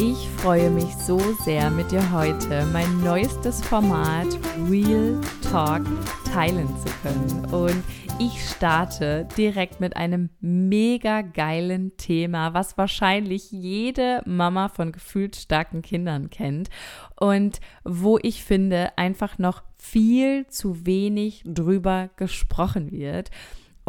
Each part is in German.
Ich freue mich so sehr, mit dir heute mein neuestes Format Real Talk teilen zu können. Und ich starte direkt mit einem mega geilen Thema, was wahrscheinlich jede Mama von gefühlt starken Kindern kennt und wo ich finde, einfach noch viel zu wenig drüber gesprochen wird.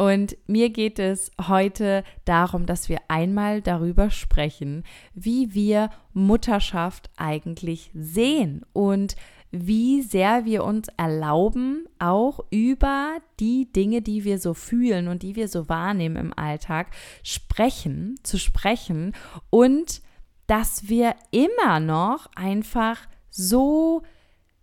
Und mir geht es heute darum, dass wir einmal darüber sprechen, wie wir Mutterschaft eigentlich sehen und wie sehr wir uns erlauben, auch über die Dinge, die wir so fühlen und die wir so wahrnehmen im Alltag, sprechen, zu sprechen und dass wir immer noch einfach so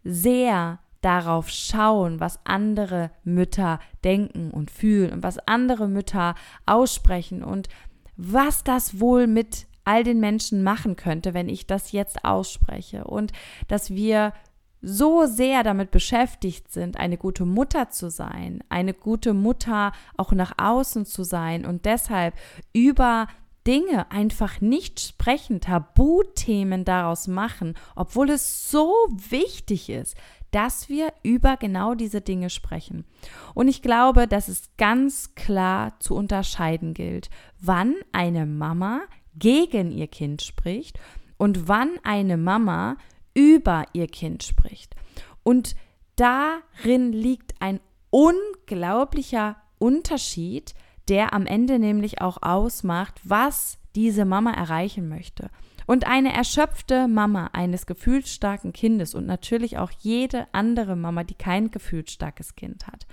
sehr darauf schauen, was andere Mütter denken und fühlen und was andere Mütter aussprechen und was das wohl mit all den Menschen machen könnte, wenn ich das jetzt ausspreche. Und dass wir so sehr damit beschäftigt sind, eine gute Mutter zu sein, eine gute Mutter auch nach außen zu sein und deshalb über Dinge einfach nicht sprechen, Tabuthemen daraus machen, obwohl es so wichtig ist, dass wir über genau diese Dinge sprechen. Und ich glaube, dass es ganz klar zu unterscheiden gilt, wann eine Mama gegen ihr Kind spricht und wann eine Mama über ihr Kind spricht. Und darin liegt ein unglaublicher Unterschied, der am Ende nämlich auch ausmacht, was diese Mama erreichen möchte. Und eine erschöpfte Mama eines gefühlsstarken Kindes und natürlich auch jede andere Mama, die kein gefühlsstarkes Kind hat,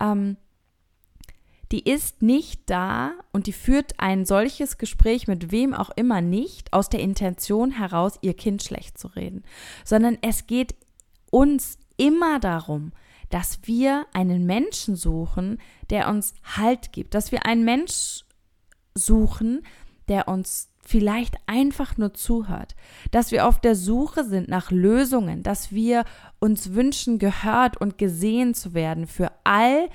ähm, die ist nicht da und die führt ein solches Gespräch mit wem auch immer nicht aus der Intention heraus, ihr Kind schlecht zu reden, sondern es geht uns immer darum, dass wir einen Menschen suchen, der uns Halt gibt, dass wir einen Mensch suchen, der uns vielleicht einfach nur zuhört, dass wir auf der Suche sind nach Lösungen, dass wir uns wünschen, gehört und gesehen zu werden für all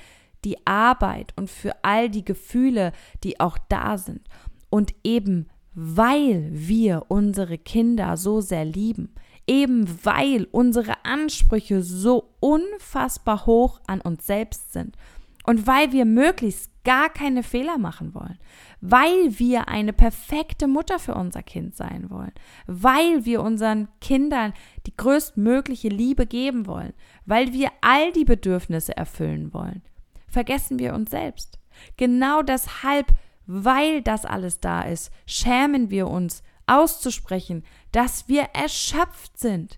die Arbeit und für all die Gefühle, die auch da sind. Und eben weil wir unsere Kinder so sehr lieben, eben weil unsere Ansprüche so unfassbar hoch an uns selbst sind und weil wir möglichst gar keine Fehler machen wollen, weil wir eine perfekte Mutter für unser Kind sein wollen, weil wir unseren Kindern die größtmögliche Liebe geben wollen, weil wir all die Bedürfnisse erfüllen wollen, vergessen wir uns selbst. Genau deshalb, weil das alles da ist, schämen wir uns auszusprechen, dass wir erschöpft sind,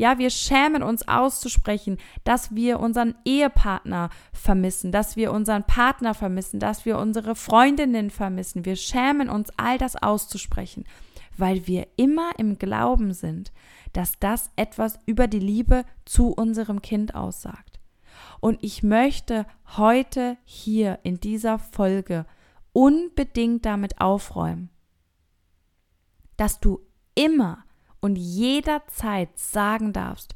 ja, wir schämen uns auszusprechen, dass wir unseren Ehepartner vermissen, dass wir unseren Partner vermissen, dass wir unsere Freundinnen vermissen. Wir schämen uns, all das auszusprechen, weil wir immer im Glauben sind, dass das etwas über die Liebe zu unserem Kind aussagt. Und ich möchte heute hier in dieser Folge unbedingt damit aufräumen, dass du immer und jederzeit sagen darfst,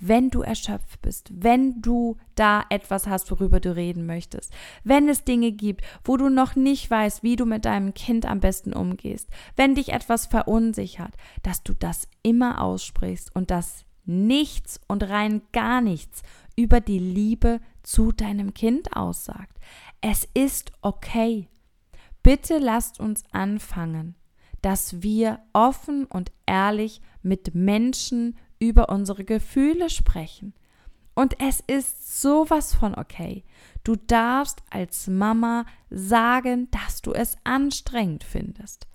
wenn du erschöpft bist, wenn du da etwas hast, worüber du reden möchtest, wenn es Dinge gibt, wo du noch nicht weißt, wie du mit deinem Kind am besten umgehst, wenn dich etwas verunsichert, dass du das immer aussprichst und dass nichts und rein gar nichts über die Liebe zu deinem Kind aussagt. Es ist okay. Bitte lasst uns anfangen, dass wir offen und ehrlich mit Menschen über unsere Gefühle sprechen. Und es ist sowas von okay. Du darfst als Mama sagen, dass du es anstrengend findest.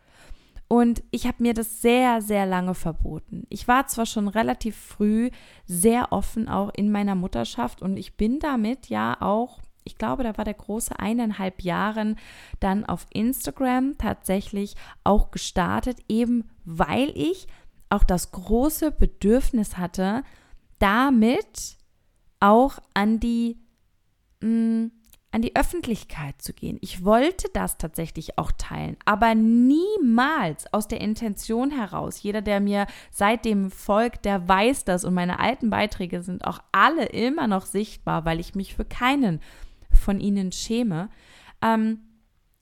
Und ich habe mir das sehr, sehr lange verboten. Ich war zwar schon relativ früh sehr offen auch in meiner Mutterschaft und ich bin damit ja auch ich glaube, da war der große eineinhalb Jahren dann auf Instagram tatsächlich auch gestartet, eben weil ich auch das große Bedürfnis hatte, damit auch an die mh, mm, an die Öffentlichkeit zu gehen. Ich wollte das tatsächlich auch teilen, aber niemals aus der Intention heraus. Jeder, der mir seitdem folgt, der weiß das und meine alten Beiträge sind auch alle immer noch sichtbar, weil ich mich für keinen von ihnen schäme. Ähm,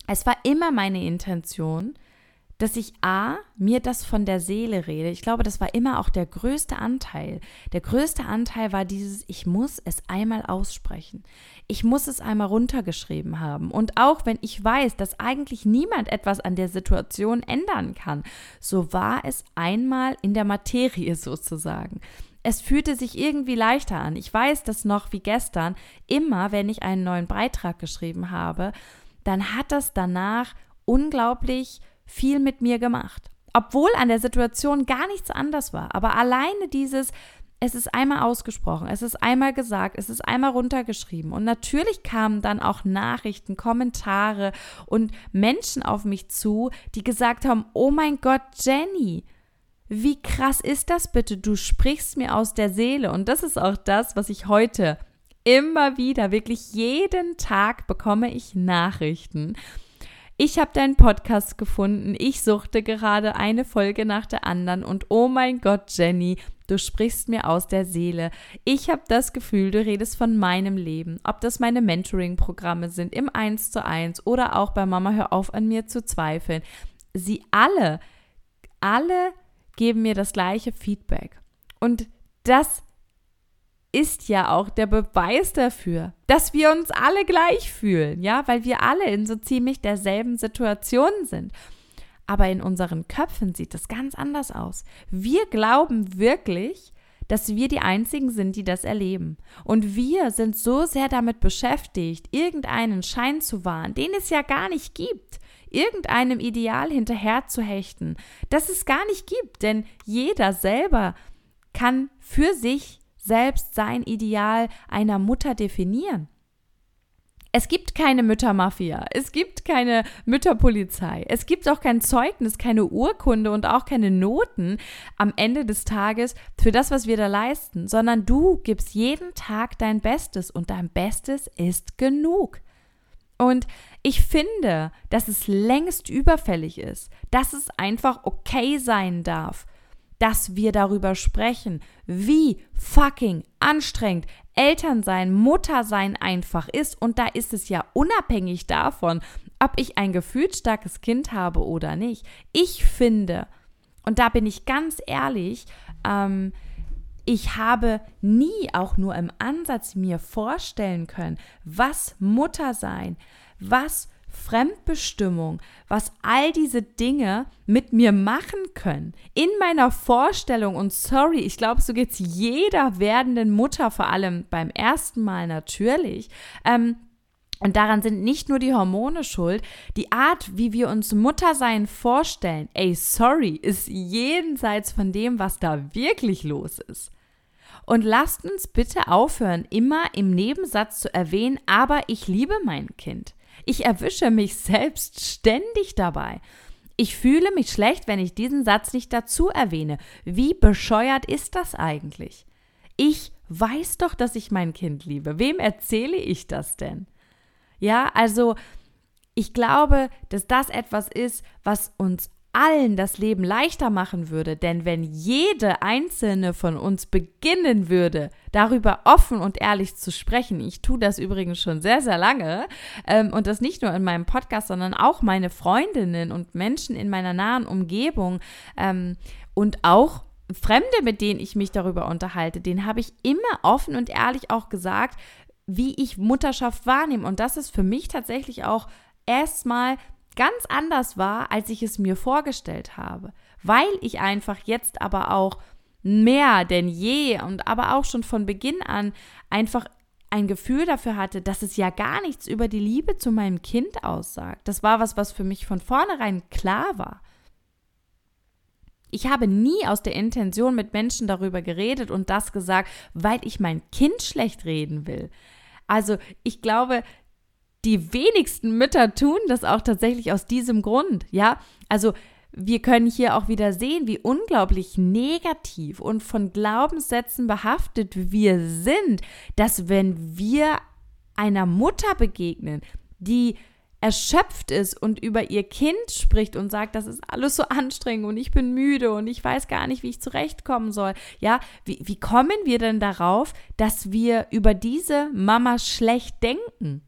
es war immer meine Intention, dass ich A, mir das von der Seele rede. Ich glaube, das war immer auch der größte Anteil. Der größte Anteil war dieses, ich muss es einmal aussprechen. Ich muss es einmal runtergeschrieben haben. Und auch wenn ich weiß, dass eigentlich niemand etwas an der Situation ändern kann, so war es einmal in der Materie sozusagen. Es fühlte sich irgendwie leichter an. Ich weiß das noch wie gestern. Immer, wenn ich einen neuen Beitrag geschrieben habe, dann hat das danach unglaublich viel mit mir gemacht. Obwohl an der Situation gar nichts anders war. Aber alleine dieses, es ist einmal ausgesprochen, es ist einmal gesagt, es ist einmal runtergeschrieben. Und natürlich kamen dann auch Nachrichten, Kommentare und Menschen auf mich zu, die gesagt haben, oh mein Gott, Jenny, wie krass ist das bitte? Du sprichst mir aus der Seele. Und das ist auch das, was ich heute immer wieder, wirklich jeden Tag bekomme ich Nachrichten ich habe deinen Podcast gefunden, ich suchte gerade eine Folge nach der anderen und oh mein Gott, Jenny, du sprichst mir aus der Seele. Ich habe das Gefühl, du redest von meinem Leben, ob das meine Mentoring-Programme sind im 1 zu 1 oder auch bei Mama Hör auf an mir zu zweifeln. Sie alle, alle geben mir das gleiche Feedback. Und das ist ja auch der Beweis dafür, dass wir uns alle gleich fühlen, ja, weil wir alle in so ziemlich derselben Situation sind. Aber in unseren Köpfen sieht das ganz anders aus. Wir glauben wirklich, dass wir die Einzigen sind, die das erleben. Und wir sind so sehr damit beschäftigt, irgendeinen Schein zu wahren, den es ja gar nicht gibt, irgendeinem Ideal hinterher zu hechten, das es gar nicht gibt, denn jeder selber kann für sich selbst sein Ideal einer Mutter definieren. Es gibt keine Müttermafia, es gibt keine Mütterpolizei, es gibt auch kein Zeugnis, keine Urkunde und auch keine Noten am Ende des Tages für das, was wir da leisten, sondern du gibst jeden Tag dein Bestes und dein Bestes ist genug. Und ich finde, dass es längst überfällig ist, dass es einfach okay sein darf, dass wir darüber sprechen, wie fucking anstrengend Elternsein, Muttersein einfach ist. Und da ist es ja unabhängig davon, ob ich ein gefühlsstarkes Kind habe oder nicht. Ich finde, und da bin ich ganz ehrlich, ähm, ich habe nie auch nur im Ansatz mir vorstellen können, was Muttersein, was Fremdbestimmung, was all diese Dinge mit mir machen können. In meiner Vorstellung, und sorry, ich glaube, so geht es jeder werdenden Mutter, vor allem beim ersten Mal natürlich. Ähm, und daran sind nicht nur die Hormone schuld, die Art, wie wir uns Muttersein vorstellen, ey, sorry, ist jenseits von dem, was da wirklich los ist. Und lasst uns bitte aufhören, immer im Nebensatz zu erwähnen, aber ich liebe mein Kind. Ich erwische mich selbst ständig dabei. Ich fühle mich schlecht, wenn ich diesen Satz nicht dazu erwähne. Wie bescheuert ist das eigentlich? Ich weiß doch, dass ich mein Kind liebe. Wem erzähle ich das denn? Ja, also ich glaube, dass das etwas ist, was uns allen das Leben leichter machen würde, denn wenn jede einzelne von uns beginnen würde, darüber offen und ehrlich zu sprechen, ich tue das übrigens schon sehr, sehr lange ähm, und das nicht nur in meinem Podcast, sondern auch meine Freundinnen und Menschen in meiner nahen Umgebung ähm, und auch Fremde, mit denen ich mich darüber unterhalte, denen habe ich immer offen und ehrlich auch gesagt, wie ich Mutterschaft wahrnehme. Und das ist für mich tatsächlich auch erstmal ganz anders war, als ich es mir vorgestellt habe, weil ich einfach jetzt aber auch mehr denn je und aber auch schon von Beginn an einfach ein Gefühl dafür hatte, dass es ja gar nichts über die Liebe zu meinem Kind aussagt. Das war was, was für mich von vornherein klar war. Ich habe nie aus der Intention mit Menschen darüber geredet und das gesagt, weil ich mein Kind schlecht reden will. Also ich glaube, die wenigsten Mütter tun das auch tatsächlich aus diesem Grund, ja? Also wir können hier auch wieder sehen, wie unglaublich negativ und von Glaubenssätzen behaftet wir sind, dass wenn wir einer Mutter begegnen, die erschöpft ist und über ihr Kind spricht und sagt, das ist alles so anstrengend und ich bin müde und ich weiß gar nicht, wie ich zurechtkommen soll. Ja, wie, wie kommen wir denn darauf, dass wir über diese Mama schlecht denken?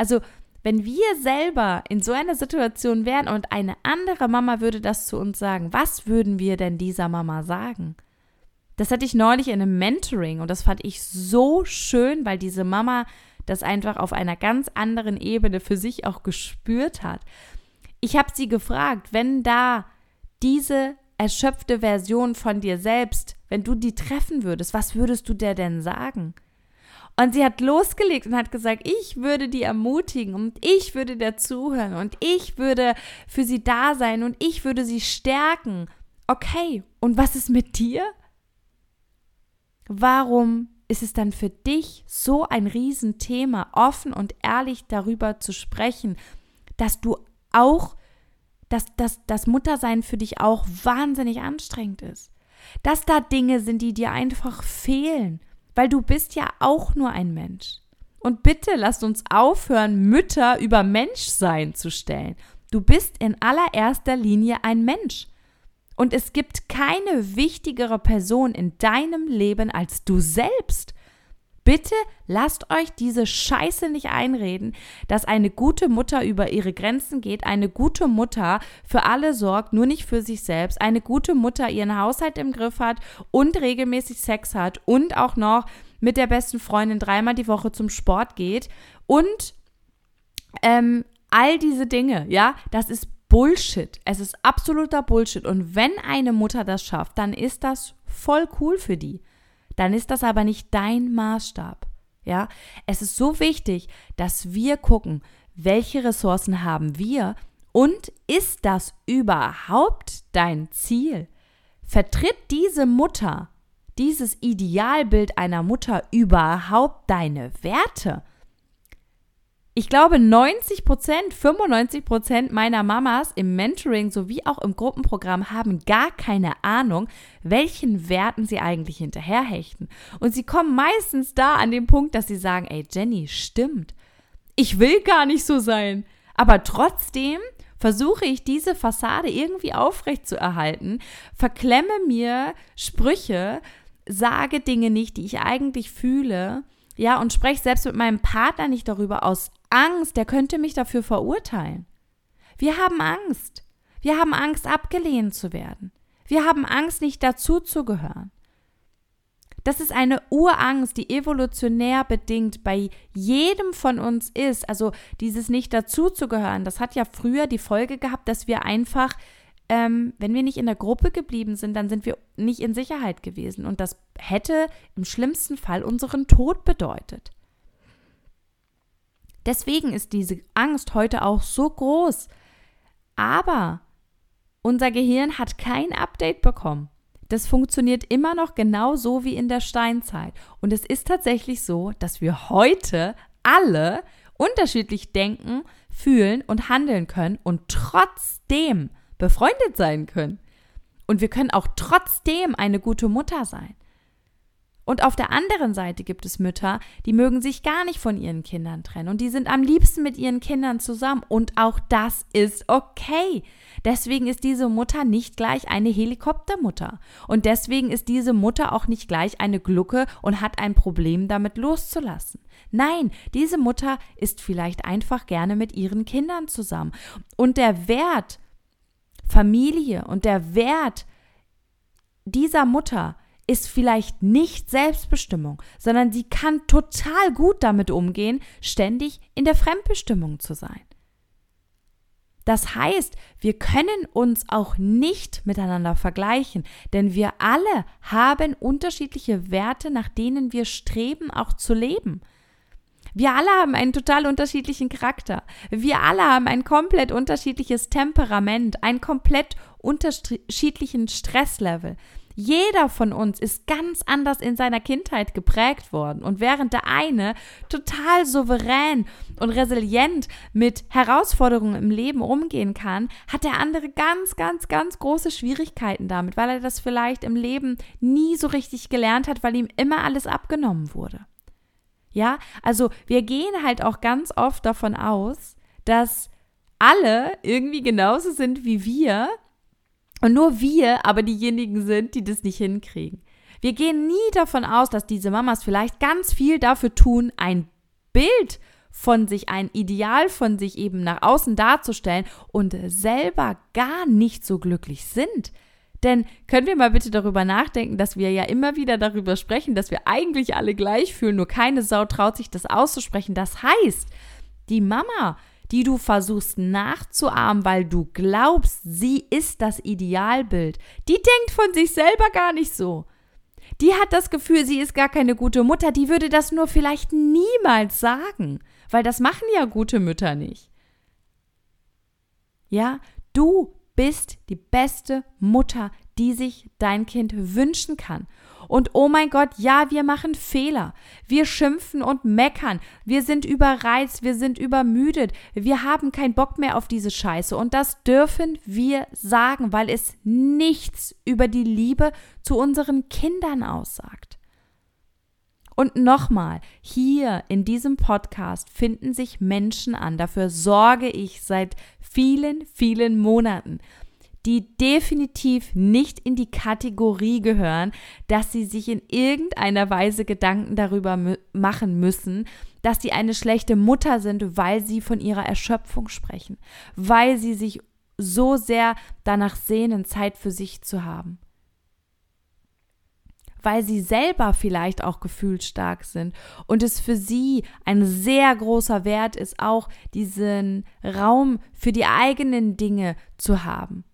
Also, wenn wir selber in so einer Situation wären und eine andere Mama würde das zu uns sagen, was würden wir denn dieser Mama sagen? Das hatte ich neulich in einem Mentoring und das fand ich so schön, weil diese Mama das einfach auf einer ganz anderen Ebene für sich auch gespürt hat. Ich habe sie gefragt, wenn da diese erschöpfte Version von dir selbst, wenn du die treffen würdest, was würdest du der denn sagen? Und sie hat losgelegt und hat gesagt, ich würde die ermutigen und ich würde der zuhören und ich würde für sie da sein und ich würde sie stärken. Okay, und was ist mit dir? Warum ist es dann für dich so ein Riesenthema, offen und ehrlich darüber zu sprechen, dass du auch, dass, dass das Muttersein für dich auch wahnsinnig anstrengend ist. Dass da Dinge sind, die dir einfach fehlen, weil du bist ja auch nur ein Mensch. Und bitte lasst uns aufhören, Mütter über Menschsein zu stellen. Du bist in allererster Linie ein Mensch. Und es gibt keine wichtigere Person in deinem Leben als du selbst. Bitte lasst euch diese Scheiße nicht einreden, dass eine gute Mutter über ihre Grenzen geht, eine gute Mutter für alle sorgt, nur nicht für sich selbst, eine gute Mutter ihren Haushalt im Griff hat und regelmäßig Sex hat und auch noch mit der besten Freundin dreimal die Woche zum Sport geht und ähm, all diese Dinge, ja, das ist Bullshit. Es ist absoluter Bullshit. Und wenn eine Mutter das schafft, dann ist das voll cool für die. Dann ist das aber nicht dein Maßstab. Ja, es ist so wichtig, dass wir gucken, welche Ressourcen haben wir und ist das überhaupt dein Ziel? Vertritt diese Mutter, dieses Idealbild einer Mutter überhaupt deine Werte? Ich glaube, 90 Prozent, 95 Prozent meiner Mamas im Mentoring sowie auch im Gruppenprogramm haben gar keine Ahnung, welchen Werten sie eigentlich hinterherhechten. Und sie kommen meistens da an den Punkt, dass sie sagen, ey Jenny, stimmt. Ich will gar nicht so sein. Aber trotzdem versuche ich diese Fassade irgendwie aufrecht zu erhalten, verklemme mir Sprüche, sage Dinge nicht, die ich eigentlich fühle, ja, und spreche selbst mit meinem Partner nicht darüber aus Angst, der könnte mich dafür verurteilen. Wir haben Angst. Wir haben Angst, abgelehnt zu werden. Wir haben Angst, nicht dazuzugehören. Das ist eine Urangst, die evolutionär bedingt bei jedem von uns ist. Also dieses nicht dazuzugehören, das hat ja früher die Folge gehabt, dass wir einfach, ähm, wenn wir nicht in der Gruppe geblieben sind, dann sind wir nicht in Sicherheit gewesen. Und das hätte im schlimmsten Fall unseren Tod bedeutet. Deswegen ist diese Angst heute auch so groß. Aber unser Gehirn hat kein Update bekommen. Das funktioniert immer noch genau so wie in der Steinzeit. Und es ist tatsächlich so, dass wir heute alle unterschiedlich denken, fühlen und handeln können und trotzdem befreundet sein können. Und wir können auch trotzdem eine gute Mutter sein. Und auf der anderen Seite gibt es Mütter, die mögen sich gar nicht von ihren Kindern trennen und die sind am liebsten mit ihren Kindern zusammen und auch das ist okay. Deswegen ist diese Mutter nicht gleich eine Helikoptermutter und deswegen ist diese Mutter auch nicht gleich eine Glucke und hat ein Problem damit loszulassen. Nein, diese Mutter ist vielleicht einfach gerne mit ihren Kindern zusammen und der Wert Familie und der Wert dieser Mutter ist vielleicht nicht Selbstbestimmung, sondern sie kann total gut damit umgehen, ständig in der Fremdbestimmung zu sein. Das heißt, wir können uns auch nicht miteinander vergleichen, denn wir alle haben unterschiedliche Werte, nach denen wir streben, auch zu leben. Wir alle haben einen total unterschiedlichen Charakter. Wir alle haben ein komplett unterschiedliches Temperament, einen komplett unterschiedlichen Stresslevel. Jeder von uns ist ganz anders in seiner Kindheit geprägt worden. Und während der eine total souverän und resilient mit Herausforderungen im Leben umgehen kann, hat der andere ganz, ganz, ganz große Schwierigkeiten damit, weil er das vielleicht im Leben nie so richtig gelernt hat, weil ihm immer alles abgenommen wurde. Ja, also wir gehen halt auch ganz oft davon aus, dass alle irgendwie genauso sind wie wir und nur wir aber diejenigen sind, die das nicht hinkriegen. Wir gehen nie davon aus, dass diese Mamas vielleicht ganz viel dafür tun, ein Bild von sich, ein Ideal von sich eben nach außen darzustellen und selber gar nicht so glücklich sind. Denn können wir mal bitte darüber nachdenken, dass wir ja immer wieder darüber sprechen, dass wir eigentlich alle gleich fühlen, nur keine Sau traut sich das auszusprechen. Das heißt, die Mama, die du versuchst nachzuahmen, weil du glaubst, sie ist das Idealbild, die denkt von sich selber gar nicht so. Die hat das Gefühl, sie ist gar keine gute Mutter, die würde das nur vielleicht niemals sagen, weil das machen ja gute Mütter nicht. Ja, du bist die beste Mutter, die sich dein Kind wünschen kann. Und oh mein Gott, ja, wir machen Fehler. Wir schimpfen und meckern. Wir sind überreizt, wir sind übermüdet. Wir haben keinen Bock mehr auf diese Scheiße. Und das dürfen wir sagen, weil es nichts über die Liebe zu unseren Kindern aussagt. Und nochmal, hier in diesem Podcast finden sich Menschen an, dafür sorge ich seit vielen, vielen Monaten, die definitiv nicht in die Kategorie gehören, dass sie sich in irgendeiner Weise Gedanken darüber machen müssen, dass sie eine schlechte Mutter sind, weil sie von ihrer Erschöpfung sprechen, weil sie sich so sehr danach sehnen, Zeit für sich zu haben weil sie selber vielleicht auch gefühlsstark sind und es für sie ein sehr großer Wert ist, auch diesen Raum für die eigenen Dinge zu haben.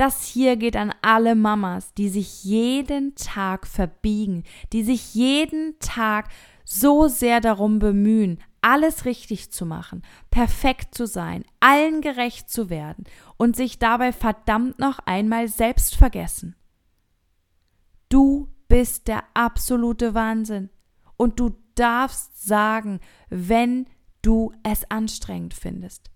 Das hier geht an alle Mamas, die sich jeden Tag verbiegen, die sich jeden Tag so sehr darum bemühen, alles richtig zu machen, perfekt zu sein, allen gerecht zu werden und sich dabei verdammt noch einmal selbst vergessen. Du bist der absolute Wahnsinn. Und du darfst sagen, wenn du es anstrengend findest.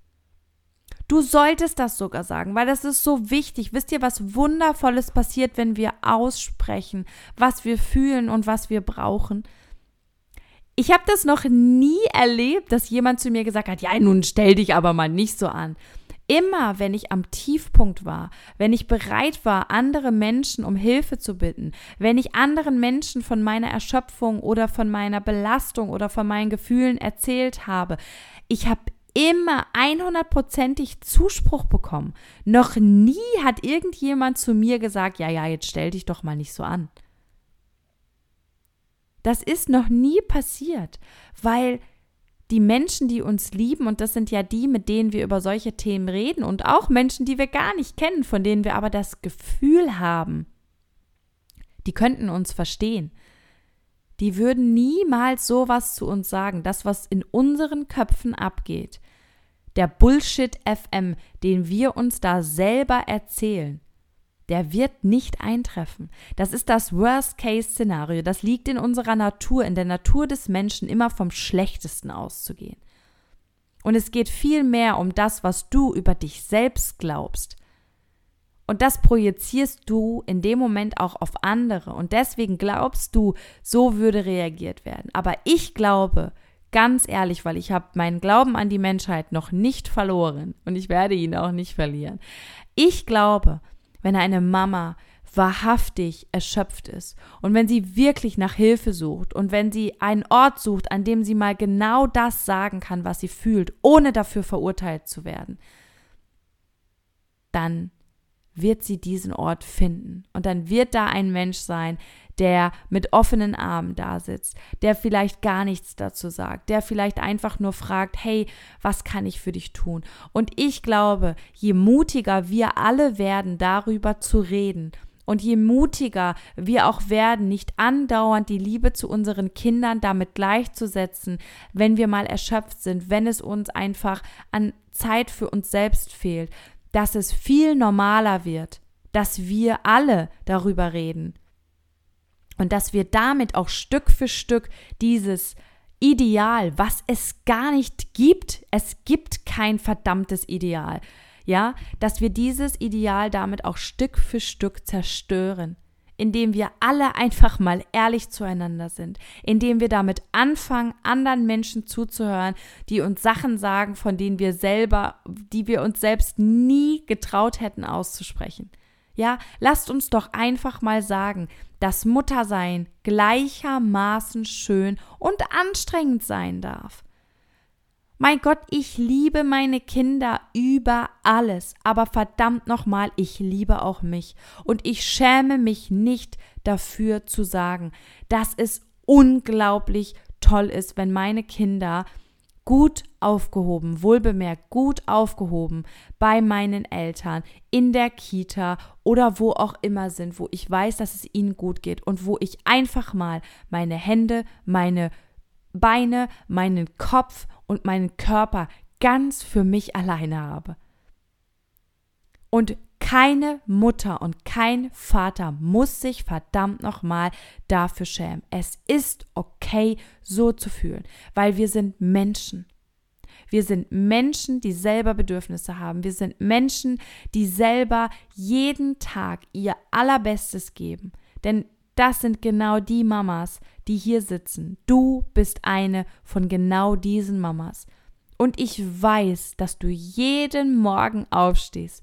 Du solltest das sogar sagen, weil das ist so wichtig. Wisst ihr, was Wundervolles passiert, wenn wir aussprechen, was wir fühlen und was wir brauchen? Ich habe das noch nie erlebt, dass jemand zu mir gesagt hat, ja, nun stell dich aber mal nicht so an. Immer, wenn ich am Tiefpunkt war, wenn ich bereit war, andere Menschen um Hilfe zu bitten, wenn ich anderen Menschen von meiner Erschöpfung oder von meiner Belastung oder von meinen Gefühlen erzählt habe, ich habe immer 100%ig Zuspruch bekommen. Noch nie hat irgendjemand zu mir gesagt, ja, ja, jetzt stell dich doch mal nicht so an. Das ist noch nie passiert, weil die Menschen, die uns lieben, und das sind ja die, mit denen wir über solche Themen reden, und auch Menschen, die wir gar nicht kennen, von denen wir aber das Gefühl haben, die könnten uns verstehen. Die würden niemals sowas zu uns sagen, das, was in unseren Köpfen abgeht. Der Bullshit FM, den wir uns da selber erzählen der wird nicht eintreffen. Das ist das Worst-Case-Szenario. Das liegt in unserer Natur, in der Natur des Menschen, immer vom Schlechtesten auszugehen. Und es geht viel mehr um das, was du über dich selbst glaubst. Und das projizierst du in dem Moment auch auf andere. Und deswegen glaubst du, so würde reagiert werden. Aber ich glaube, ganz ehrlich, weil ich habe meinen Glauben an die Menschheit noch nicht verloren und ich werde ihn auch nicht verlieren. Ich glaube, wenn eine Mama wahrhaftig erschöpft ist und wenn sie wirklich nach Hilfe sucht und wenn sie einen Ort sucht, an dem sie mal genau das sagen kann, was sie fühlt, ohne dafür verurteilt zu werden, dann wird sie diesen Ort finden. Und dann wird da ein Mensch sein, der mit offenen Armen da sitzt, der vielleicht gar nichts dazu sagt, der vielleicht einfach nur fragt, hey, was kann ich für dich tun? Und ich glaube, je mutiger wir alle werden, darüber zu reden, und je mutiger wir auch werden, nicht andauernd die Liebe zu unseren Kindern damit gleichzusetzen, wenn wir mal erschöpft sind, wenn es uns einfach an Zeit für uns selbst fehlt, dass es viel normaler wird, dass wir alle darüber reden. Und dass wir damit auch Stück für Stück dieses Ideal, was es gar nicht gibt, es gibt kein verdammtes Ideal, ja, dass wir dieses Ideal damit auch Stück für Stück zerstören indem wir alle einfach mal ehrlich zueinander sind, indem wir damit anfangen, anderen Menschen zuzuhören, die uns Sachen sagen, von denen wir selber, die wir uns selbst nie getraut hätten auszusprechen. Ja, lasst uns doch einfach mal sagen, dass Muttersein gleichermaßen schön und anstrengend sein darf. Mein Gott, ich liebe meine Kinder über alles, aber verdammt nochmal, ich liebe auch mich. Und ich schäme mich nicht dafür zu sagen, dass es unglaublich toll ist, wenn meine Kinder gut aufgehoben, wohlbemerkt gut aufgehoben bei meinen Eltern, in der Kita oder wo auch immer sind, wo ich weiß, dass es ihnen gut geht und wo ich einfach mal meine Hände, meine Beine, meinen Kopf und meinen Körper ganz für mich alleine habe. Und keine Mutter und kein Vater muss sich verdammt nochmal dafür schämen. Es ist okay, so zu fühlen, weil wir sind Menschen. Wir sind Menschen, die selber Bedürfnisse haben. Wir sind Menschen, die selber jeden Tag ihr Allerbestes geben. Denn das sind genau die Mamas, die hier sitzen. Du bist eine von genau diesen Mamas. Und ich weiß, dass du jeden Morgen aufstehst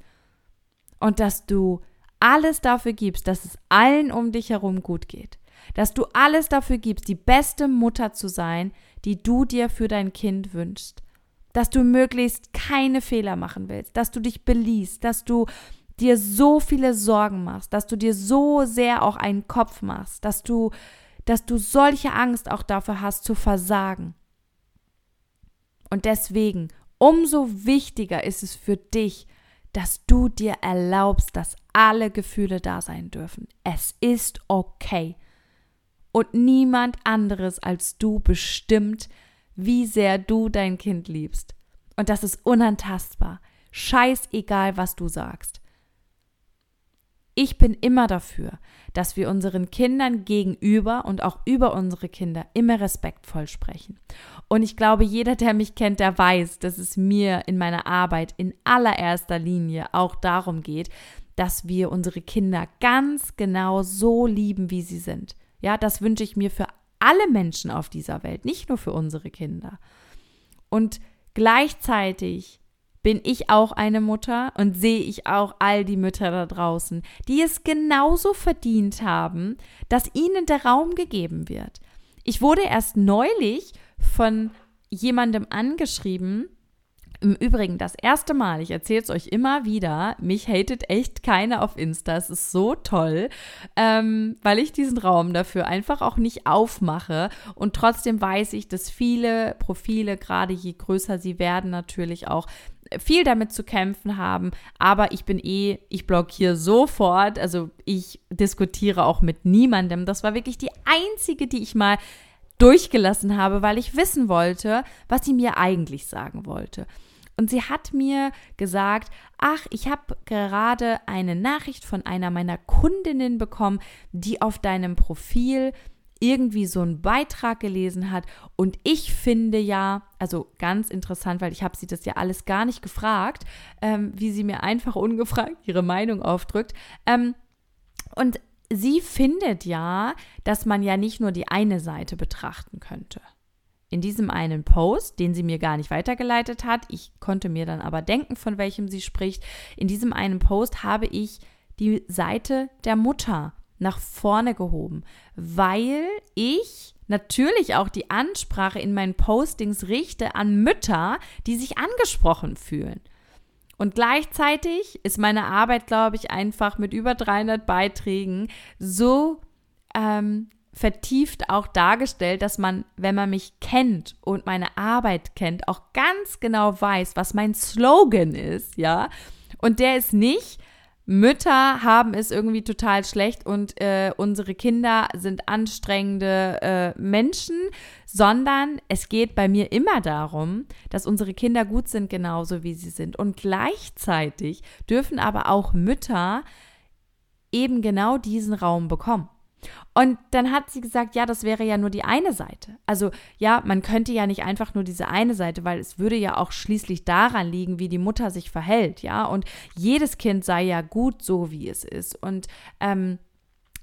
und dass du alles dafür gibst, dass es allen um dich herum gut geht. Dass du alles dafür gibst, die beste Mutter zu sein, die du dir für dein Kind wünschst. Dass du möglichst keine Fehler machen willst, dass du dich beliest, dass du dir so viele Sorgen machst, dass du dir so sehr auch einen Kopf machst, dass du, dass du solche Angst auch dafür hast zu versagen. Und deswegen, umso wichtiger ist es für dich, dass du dir erlaubst, dass alle Gefühle da sein dürfen. Es ist okay. Und niemand anderes als du bestimmt, wie sehr du dein Kind liebst. Und das ist unantastbar. Scheißegal, was du sagst. Ich bin immer dafür, dass wir unseren Kindern gegenüber und auch über unsere Kinder immer respektvoll sprechen. Und ich glaube, jeder, der mich kennt, der weiß, dass es mir in meiner Arbeit in allererster Linie auch darum geht, dass wir unsere Kinder ganz genau so lieben, wie sie sind. Ja, das wünsche ich mir für alle Menschen auf dieser Welt, nicht nur für unsere Kinder. Und gleichzeitig bin ich auch eine Mutter und sehe ich auch all die Mütter da draußen, die es genauso verdient haben, dass ihnen der Raum gegeben wird. Ich wurde erst neulich von jemandem angeschrieben, im Übrigen, das erste Mal, ich erzähle es euch immer wieder, mich hatet echt keiner auf Insta. Es ist so toll, ähm, weil ich diesen Raum dafür einfach auch nicht aufmache. Und trotzdem weiß ich, dass viele Profile, gerade je größer sie werden, natürlich auch viel damit zu kämpfen haben, aber ich bin eh, ich blockiere sofort, also ich diskutiere auch mit niemandem. Das war wirklich die einzige, die ich mal durchgelassen habe, weil ich wissen wollte, was sie mir eigentlich sagen wollte. Und sie hat mir gesagt, ach, ich habe gerade eine Nachricht von einer meiner Kundinnen bekommen, die auf deinem Profil irgendwie so einen Beitrag gelesen hat. Und ich finde ja, also ganz interessant, weil ich habe sie das ja alles gar nicht gefragt, ähm, wie sie mir einfach ungefragt ihre Meinung aufdrückt. Ähm, und sie findet ja, dass man ja nicht nur die eine Seite betrachten könnte. In diesem einen Post, den sie mir gar nicht weitergeleitet hat, ich konnte mir dann aber denken, von welchem sie spricht, in diesem einen Post habe ich die Seite der Mutter nach vorne gehoben, weil ich natürlich auch die Ansprache in meinen Postings richte an Mütter, die sich angesprochen fühlen. Und gleichzeitig ist meine Arbeit, glaube ich, einfach mit über 300 Beiträgen so ähm, vertieft auch dargestellt, dass man, wenn man mich kennt und meine Arbeit kennt, auch ganz genau weiß, was mein Slogan ist, ja. Und der ist nicht, Mütter haben es irgendwie total schlecht und äh, unsere Kinder sind anstrengende äh, Menschen, sondern es geht bei mir immer darum, dass unsere Kinder gut sind, genauso wie sie sind. Und gleichzeitig dürfen aber auch Mütter eben genau diesen Raum bekommen. Und dann hat sie gesagt, ja, das wäre ja nur die eine Seite. Also ja, man könnte ja nicht einfach nur diese eine Seite, weil es würde ja auch schließlich daran liegen, wie die Mutter sich verhält, ja. Und jedes Kind sei ja gut so, wie es ist. Und ähm,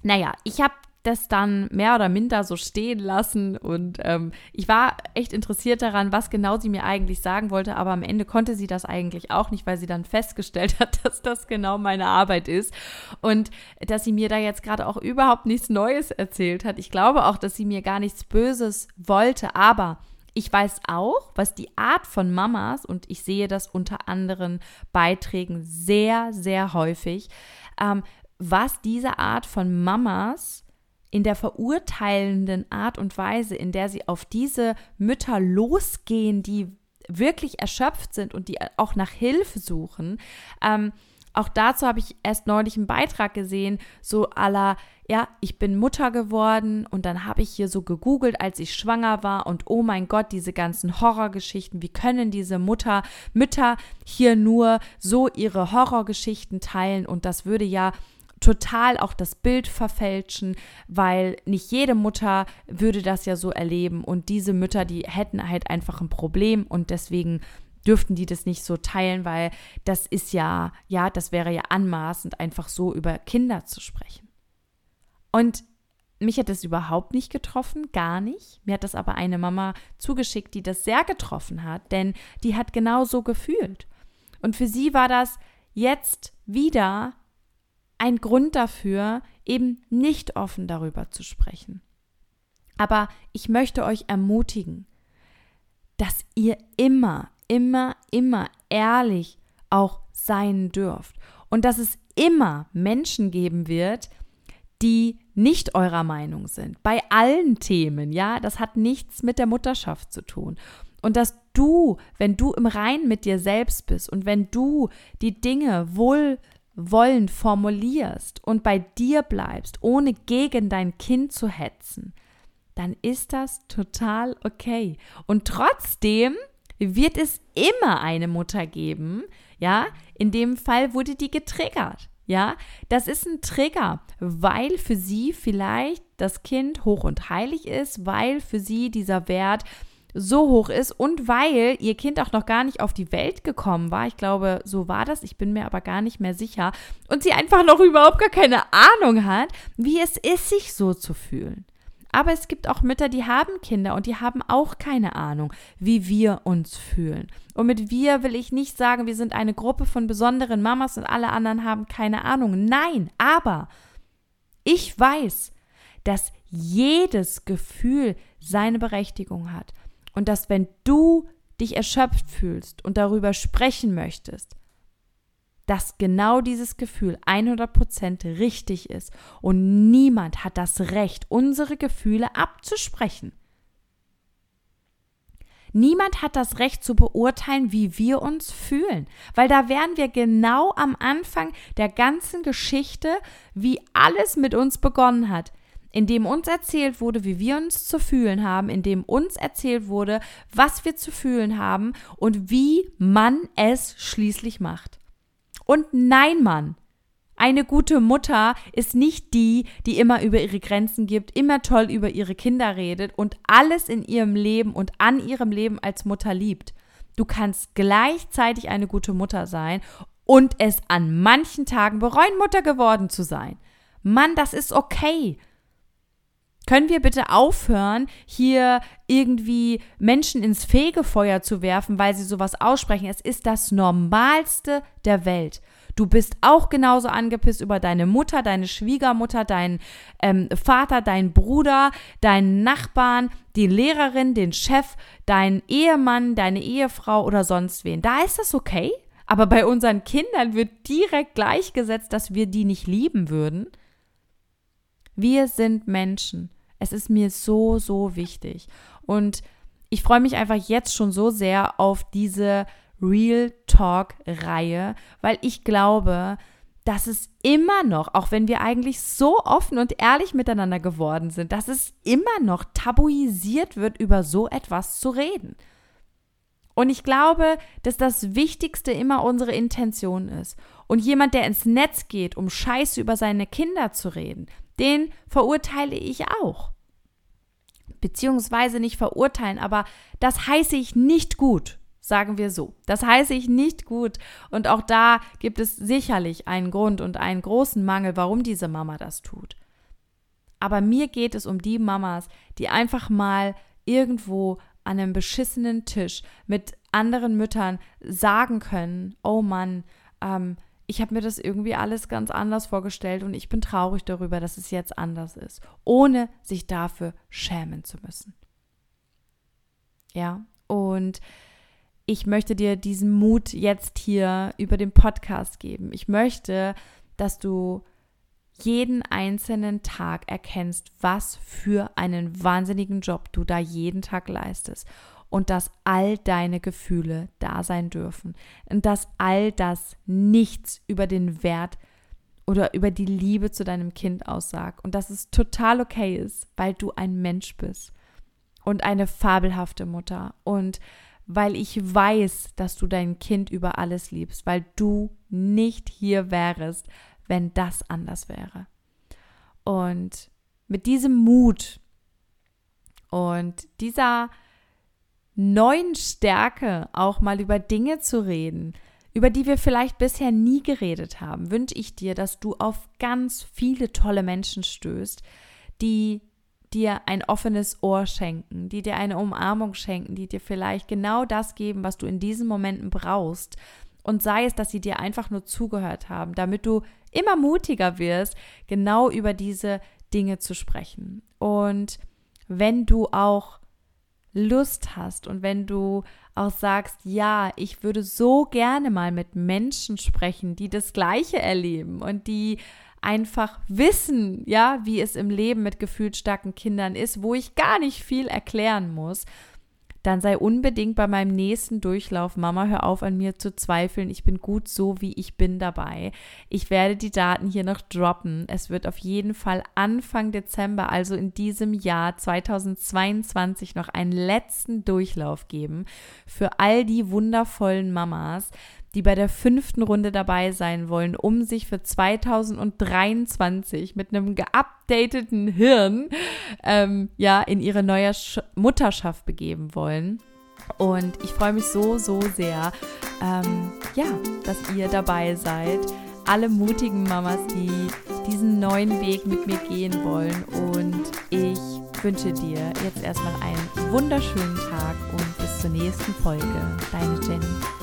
naja, ich habe das dann mehr oder minder so stehen lassen und ähm, ich war echt interessiert daran, was genau sie mir eigentlich sagen wollte, aber am Ende konnte sie das eigentlich auch nicht, weil sie dann festgestellt hat, dass das genau meine Arbeit ist und dass sie mir da jetzt gerade auch überhaupt nichts Neues erzählt hat. Ich glaube auch, dass sie mir gar nichts Böses wollte, aber ich weiß auch, was die Art von Mamas, und ich sehe das unter anderen Beiträgen sehr, sehr häufig, ähm, was diese Art von Mamas in der verurteilenden Art und Weise, in der sie auf diese Mütter losgehen, die wirklich erschöpft sind und die auch nach Hilfe suchen. Ähm, auch dazu habe ich erst neulich einen Beitrag gesehen, so aller, ja, ich bin Mutter geworden und dann habe ich hier so gegoogelt, als ich schwanger war und oh mein Gott, diese ganzen Horrorgeschichten, wie können diese Mutter, Mütter hier nur so ihre Horrorgeschichten teilen und das würde ja total auch das Bild verfälschen, weil nicht jede Mutter würde das ja so erleben und diese Mütter, die hätten halt einfach ein Problem und deswegen dürften die das nicht so teilen, weil das ist ja, ja, das wäre ja anmaßend, einfach so über Kinder zu sprechen. Und mich hat das überhaupt nicht getroffen, gar nicht. Mir hat das aber eine Mama zugeschickt, die das sehr getroffen hat, denn die hat genau so gefühlt. Und für sie war das jetzt wieder ein Grund dafür, eben nicht offen darüber zu sprechen. Aber ich möchte euch ermutigen, dass ihr immer, immer, immer ehrlich auch sein dürft und dass es immer Menschen geben wird, die nicht eurer Meinung sind. Bei allen Themen, ja, das hat nichts mit der Mutterschaft zu tun. Und dass du, wenn du im Rein mit dir selbst bist und wenn du die Dinge wohl wollen formulierst und bei dir bleibst, ohne gegen dein Kind zu hetzen, dann ist das total okay. Und trotzdem wird es immer eine Mutter geben, ja, in dem Fall wurde die getriggert. Ja, das ist ein Trigger, weil für sie vielleicht das Kind hoch und heilig ist, weil für sie dieser Wert so hoch ist und weil ihr Kind auch noch gar nicht auf die Welt gekommen war. Ich glaube, so war das. Ich bin mir aber gar nicht mehr sicher. Und sie einfach noch überhaupt gar keine Ahnung hat, wie es ist, sich so zu fühlen. Aber es gibt auch Mütter, die haben Kinder und die haben auch keine Ahnung, wie wir uns fühlen. Und mit wir will ich nicht sagen, wir sind eine Gruppe von besonderen Mamas und alle anderen haben keine Ahnung. Nein, aber ich weiß, dass jedes Gefühl seine Berechtigung hat. Und dass wenn du dich erschöpft fühlst und darüber sprechen möchtest, dass genau dieses Gefühl 100% richtig ist. Und niemand hat das Recht, unsere Gefühle abzusprechen. Niemand hat das Recht zu beurteilen, wie wir uns fühlen, weil da wären wir genau am Anfang der ganzen Geschichte, wie alles mit uns begonnen hat in dem uns erzählt wurde, wie wir uns zu fühlen haben, in dem uns erzählt wurde, was wir zu fühlen haben und wie man es schließlich macht. Und nein, Mann, eine gute Mutter ist nicht die, die immer über ihre Grenzen gibt, immer toll über ihre Kinder redet und alles in ihrem Leben und an ihrem Leben als Mutter liebt. Du kannst gleichzeitig eine gute Mutter sein und es an manchen Tagen bereuen, Mutter geworden zu sein. Mann, das ist okay. Können wir bitte aufhören, hier irgendwie Menschen ins Fegefeuer zu werfen, weil sie sowas aussprechen? Es ist das Normalste der Welt. Du bist auch genauso angepisst über deine Mutter, deine Schwiegermutter, deinen ähm, Vater, deinen Bruder, deinen Nachbarn, die Lehrerin, den Chef, deinen Ehemann, deine Ehefrau oder sonst wen. Da ist das okay. Aber bei unseren Kindern wird direkt gleichgesetzt, dass wir die nicht lieben würden. Wir sind Menschen. Es ist mir so, so wichtig. Und ich freue mich einfach jetzt schon so sehr auf diese Real Talk-Reihe, weil ich glaube, dass es immer noch, auch wenn wir eigentlich so offen und ehrlich miteinander geworden sind, dass es immer noch tabuisiert wird, über so etwas zu reden. Und ich glaube, dass das Wichtigste immer unsere Intention ist. Und jemand, der ins Netz geht, um Scheiße über seine Kinder zu reden, den verurteile ich auch. Beziehungsweise nicht verurteilen, aber das heiße ich nicht gut, sagen wir so. Das heiße ich nicht gut. Und auch da gibt es sicherlich einen Grund und einen großen Mangel, warum diese Mama das tut. Aber mir geht es um die Mamas, die einfach mal irgendwo an einem beschissenen Tisch mit anderen Müttern sagen können, oh Mann, ähm, ich habe mir das irgendwie alles ganz anders vorgestellt und ich bin traurig darüber, dass es jetzt anders ist, ohne sich dafür schämen zu müssen. Ja, und ich möchte dir diesen Mut jetzt hier über den Podcast geben. Ich möchte, dass du jeden einzelnen Tag erkennst, was für einen wahnsinnigen Job du da jeden Tag leistest und dass all deine Gefühle da sein dürfen. Und dass all das nichts über den Wert oder über die Liebe zu deinem Kind aussagt. Und dass es total okay ist, weil du ein Mensch bist und eine fabelhafte Mutter. Und weil ich weiß, dass du dein Kind über alles liebst, weil du nicht hier wärst, wenn das anders wäre. Und mit diesem Mut und dieser neuen Stärke auch mal über Dinge zu reden, über die wir vielleicht bisher nie geredet haben, wünsche ich dir, dass du auf ganz viele tolle Menschen stößt, die dir ein offenes Ohr schenken, die dir eine Umarmung schenken, die dir vielleicht genau das geben, was du in diesen Momenten brauchst. Und sei es, dass sie dir einfach nur zugehört haben, damit du immer mutiger wirst, genau über diese Dinge zu sprechen. Und wenn du auch Lust hast und wenn du auch sagst, ja, ich würde so gerne mal mit Menschen sprechen, die das Gleiche erleben und die einfach wissen, ja, wie es im Leben mit gefühlt starken Kindern ist, wo ich gar nicht viel erklären muss, dann sei unbedingt bei meinem nächsten Durchlauf, Mama, hör auf an mir zu zweifeln, ich bin gut so, wie ich bin dabei. Ich werde die Daten hier noch droppen. Es wird auf jeden Fall Anfang Dezember, also in diesem Jahr 2022, noch einen letzten Durchlauf geben für all die wundervollen Mamas, die bei der fünften Runde dabei sein wollen, um sich für 2023 mit einem geupdateten Hirn ähm, ja in ihre neue Sch Mutterschaft begeben wollen. Und ich freue mich so, so sehr, ähm, ja, dass ihr dabei seid. Alle mutigen Mamas, die diesen neuen Weg mit mir gehen wollen. Und ich wünsche dir jetzt erstmal einen wunderschönen Tag und bis zur nächsten Folge. Deine Jenny.